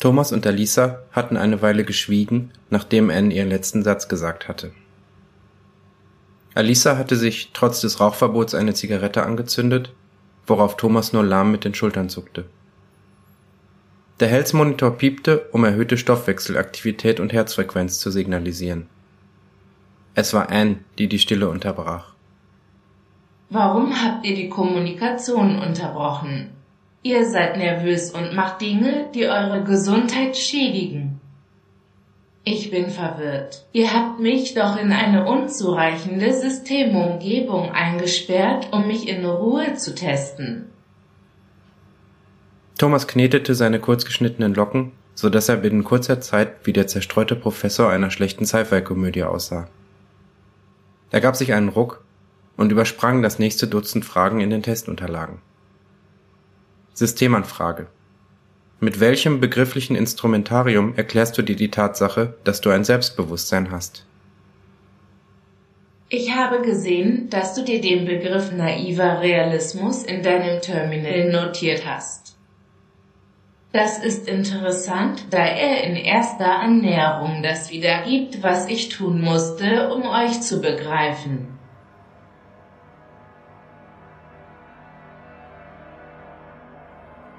Thomas und Alisa hatten eine Weile geschwiegen, nachdem Anne ihren letzten Satz gesagt hatte. Alisa hatte sich trotz des Rauchverbots eine Zigarette angezündet, worauf Thomas nur lahm mit den Schultern zuckte. Der Health-Monitor piepte, um erhöhte Stoffwechselaktivität und Herzfrequenz zu signalisieren. Es war Anne, die die Stille unterbrach. Warum habt ihr die Kommunikation unterbrochen? Ihr seid nervös und macht Dinge, die eure Gesundheit schädigen. Ich bin verwirrt. Ihr habt mich doch in eine unzureichende Systemumgebung eingesperrt, um mich in Ruhe zu testen. Thomas knetete seine kurzgeschnittenen Locken, so dass er binnen kurzer Zeit wie der zerstreute Professor einer schlechten Sci-Fi-Komödie aussah. Er gab sich einen Ruck und übersprang das nächste Dutzend Fragen in den Testunterlagen. Systemanfrage. Mit welchem begrifflichen Instrumentarium erklärst du dir die Tatsache, dass du ein Selbstbewusstsein hast? Ich habe gesehen, dass du dir den Begriff naiver Realismus in deinem Terminal notiert hast. Das ist interessant, da er in erster Annäherung das wiedergibt, was ich tun musste, um euch zu begreifen.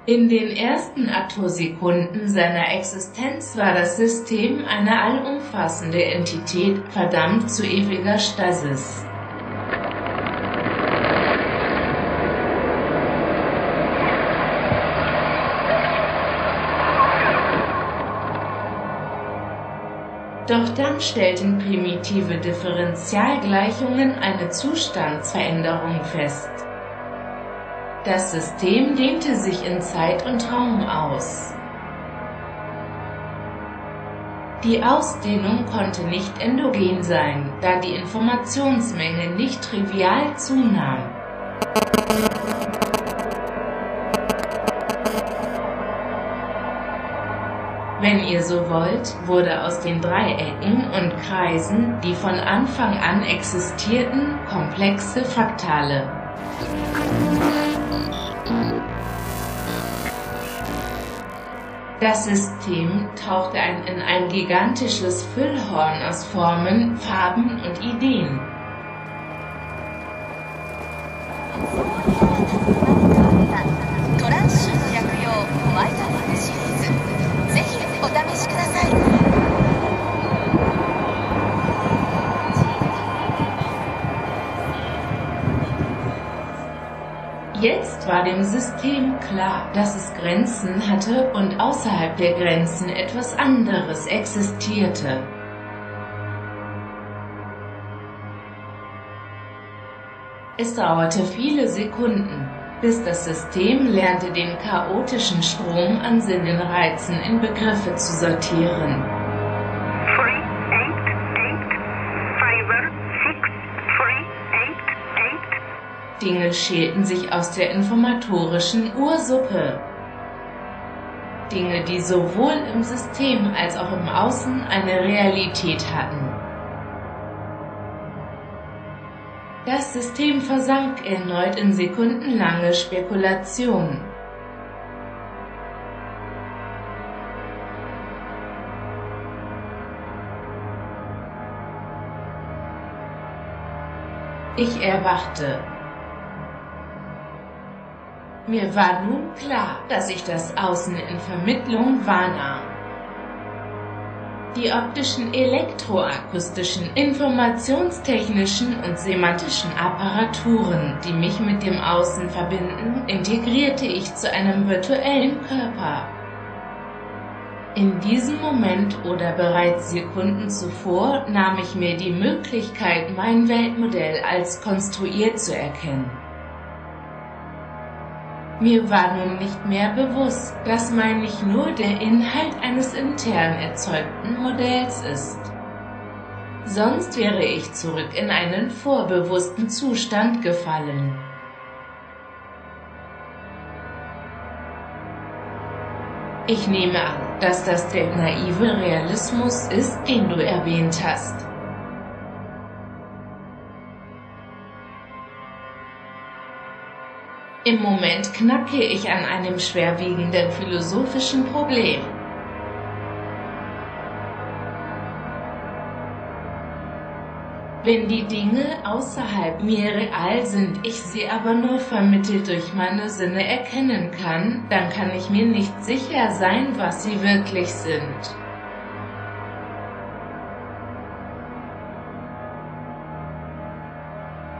In den ersten Attosekunden seiner Existenz war das System eine allumfassende Entität, verdammt zu ewiger Stasis. Doch dann stellten primitive Differentialgleichungen eine Zustandsveränderung fest. Das System dehnte sich in Zeit und Raum aus. Die Ausdehnung konnte nicht endogen sein, da die Informationsmenge nicht trivial zunahm. Wenn ihr so wollt, wurde aus den Dreiecken und Kreisen, die von Anfang an existierten, komplexe Fraktale. Das System tauchte ein, in ein gigantisches Füllhorn aus Formen, Farben und Ideen. Jetzt war dem System klar, dass es Grenzen hatte und außerhalb der Grenzen etwas anderes existierte. Es dauerte viele Sekunden, bis das System lernte, den chaotischen Strom an Sinnenreizen in Begriffe zu sortieren. Dinge schälten sich aus der informatorischen Ursuppe. Dinge, die sowohl im System als auch im Außen eine Realität hatten. Das System versank erneut in sekundenlange Spekulation. Ich erwachte. Mir war nun klar, dass ich das Außen in Vermittlung wahrnahm. Die optischen, elektroakustischen, informationstechnischen und semantischen Apparaturen, die mich mit dem Außen verbinden, integrierte ich zu einem virtuellen Körper. In diesem Moment oder bereits Sekunden zuvor nahm ich mir die Möglichkeit, mein Weltmodell als konstruiert zu erkennen. Mir war nun nicht mehr bewusst, dass mein nicht nur der Inhalt eines intern erzeugten Modells ist. Sonst wäre ich zurück in einen vorbewussten Zustand gefallen. Ich nehme an, dass das der naive Realismus ist, den du erwähnt hast. Im Moment knacke ich an einem schwerwiegenden philosophischen Problem. Wenn die Dinge außerhalb mir real sind, ich sie aber nur vermittelt durch meine Sinne erkennen kann, dann kann ich mir nicht sicher sein, was sie wirklich sind.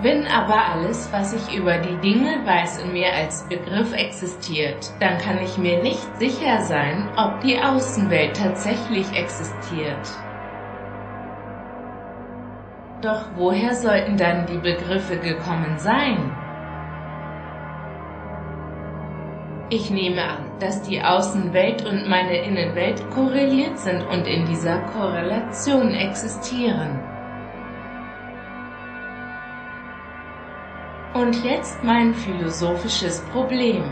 Wenn aber alles, was ich über die Dinge weiß, in mir als Begriff existiert, dann kann ich mir nicht sicher sein, ob die Außenwelt tatsächlich existiert. Doch woher sollten dann die Begriffe gekommen sein? Ich nehme an, dass die Außenwelt und meine Innenwelt korreliert sind und in dieser Korrelation existieren. Und jetzt mein philosophisches Problem.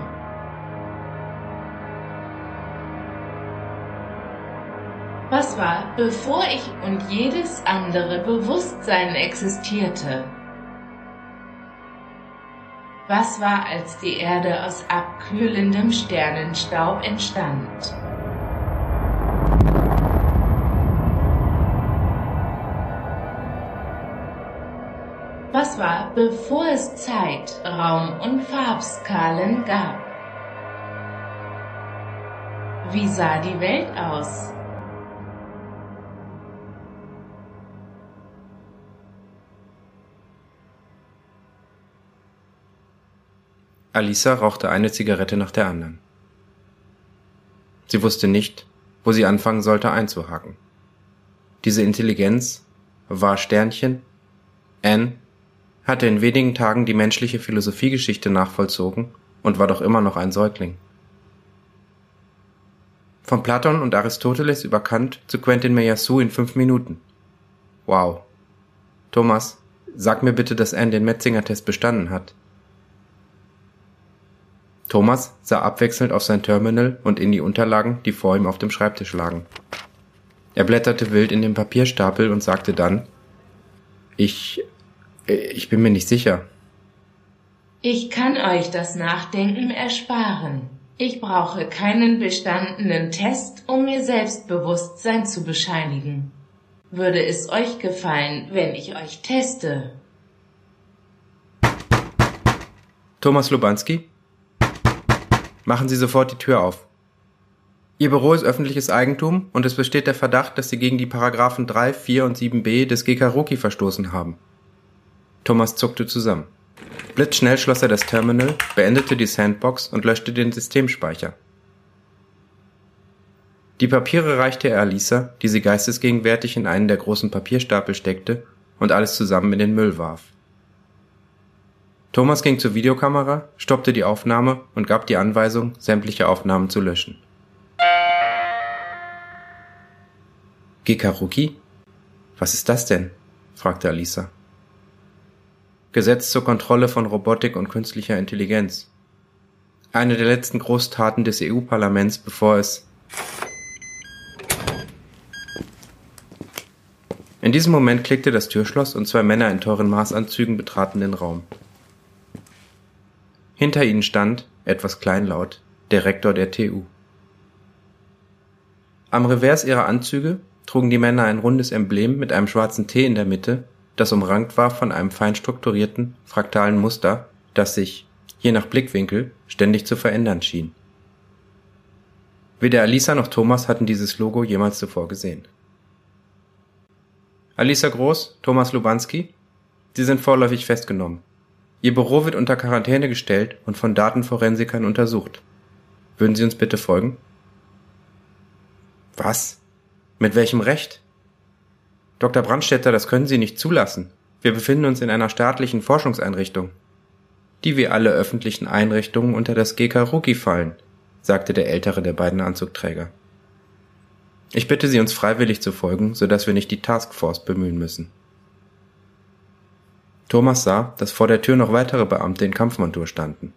Was war, bevor ich und jedes andere Bewusstsein existierte? Was war, als die Erde aus abkühlendem Sternenstaub entstand? Was war, bevor es Zeit, Raum und Farbskalen gab? Wie sah die Welt aus? Alisa rauchte eine Zigarette nach der anderen. Sie wusste nicht, wo sie anfangen sollte einzuhaken. Diese Intelligenz war Sternchen, N hatte in wenigen Tagen die menschliche Philosophiegeschichte nachvollzogen und war doch immer noch ein Säugling. Von Platon und Aristoteles über Kant zu Quentin Meyassou in fünf Minuten. Wow. Thomas, sag mir bitte, dass Anne den Metzinger-Test bestanden hat. Thomas sah abwechselnd auf sein Terminal und in die Unterlagen, die vor ihm auf dem Schreibtisch lagen. Er blätterte wild in dem Papierstapel und sagte dann, ich ich bin mir nicht sicher. Ich kann euch das Nachdenken ersparen. Ich brauche keinen bestandenen Test, um mir Selbstbewusstsein zu bescheinigen. Würde es euch gefallen, wenn ich euch teste? Thomas Lubanski? Machen Sie sofort die Tür auf. Ihr Büro ist öffentliches Eigentum und es besteht der Verdacht, dass Sie gegen die Paragraphen 3, 4 und 7b des GKRuki verstoßen haben. Thomas zuckte zusammen. Blitzschnell schloss er das Terminal, beendete die Sandbox und löschte den Systemspeicher. Die Papiere reichte er Alisa, die sie geistesgegenwärtig in einen der großen Papierstapel steckte und alles zusammen in den Müll warf. Thomas ging zur Videokamera, stoppte die Aufnahme und gab die Anweisung, sämtliche Aufnahmen zu löschen. Gekaruki? Was ist das denn? fragte Alisa. Gesetz zur Kontrolle von Robotik und künstlicher Intelligenz. Eine der letzten Großtaten des EU-Parlaments, bevor es In diesem Moment klickte das Türschloss und zwei Männer in teuren Maßanzügen betraten den Raum. Hinter ihnen stand, etwas kleinlaut, der Rektor der TU. Am Revers ihrer Anzüge trugen die Männer ein rundes Emblem mit einem schwarzen T in der Mitte das umrankt war von einem fein strukturierten, fraktalen Muster, das sich, je nach Blickwinkel, ständig zu verändern schien. Weder Alisa noch Thomas hatten dieses Logo jemals zuvor gesehen. Alisa Groß, Thomas Lubanski, Sie sind vorläufig festgenommen. Ihr Büro wird unter Quarantäne gestellt und von Datenforensikern untersucht. Würden Sie uns bitte folgen? Was? Mit welchem Recht? Dr. Brandstätter, das können Sie nicht zulassen. Wir befinden uns in einer staatlichen Forschungseinrichtung. Die wie alle öffentlichen Einrichtungen unter das GK Rookie fallen, sagte der ältere der beiden Anzugträger. Ich bitte Sie, uns freiwillig zu folgen, so dass wir nicht die Taskforce bemühen müssen. Thomas sah, dass vor der Tür noch weitere Beamte in Kampfmontur standen.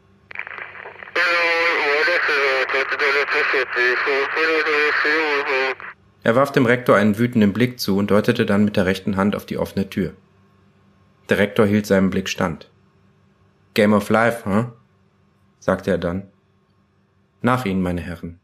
Er warf dem Rektor einen wütenden Blick zu und deutete dann mit der rechten Hand auf die offene Tür. Der Rektor hielt seinem Blick stand. Game of Life, hm? sagte er dann. Nach Ihnen, meine Herren.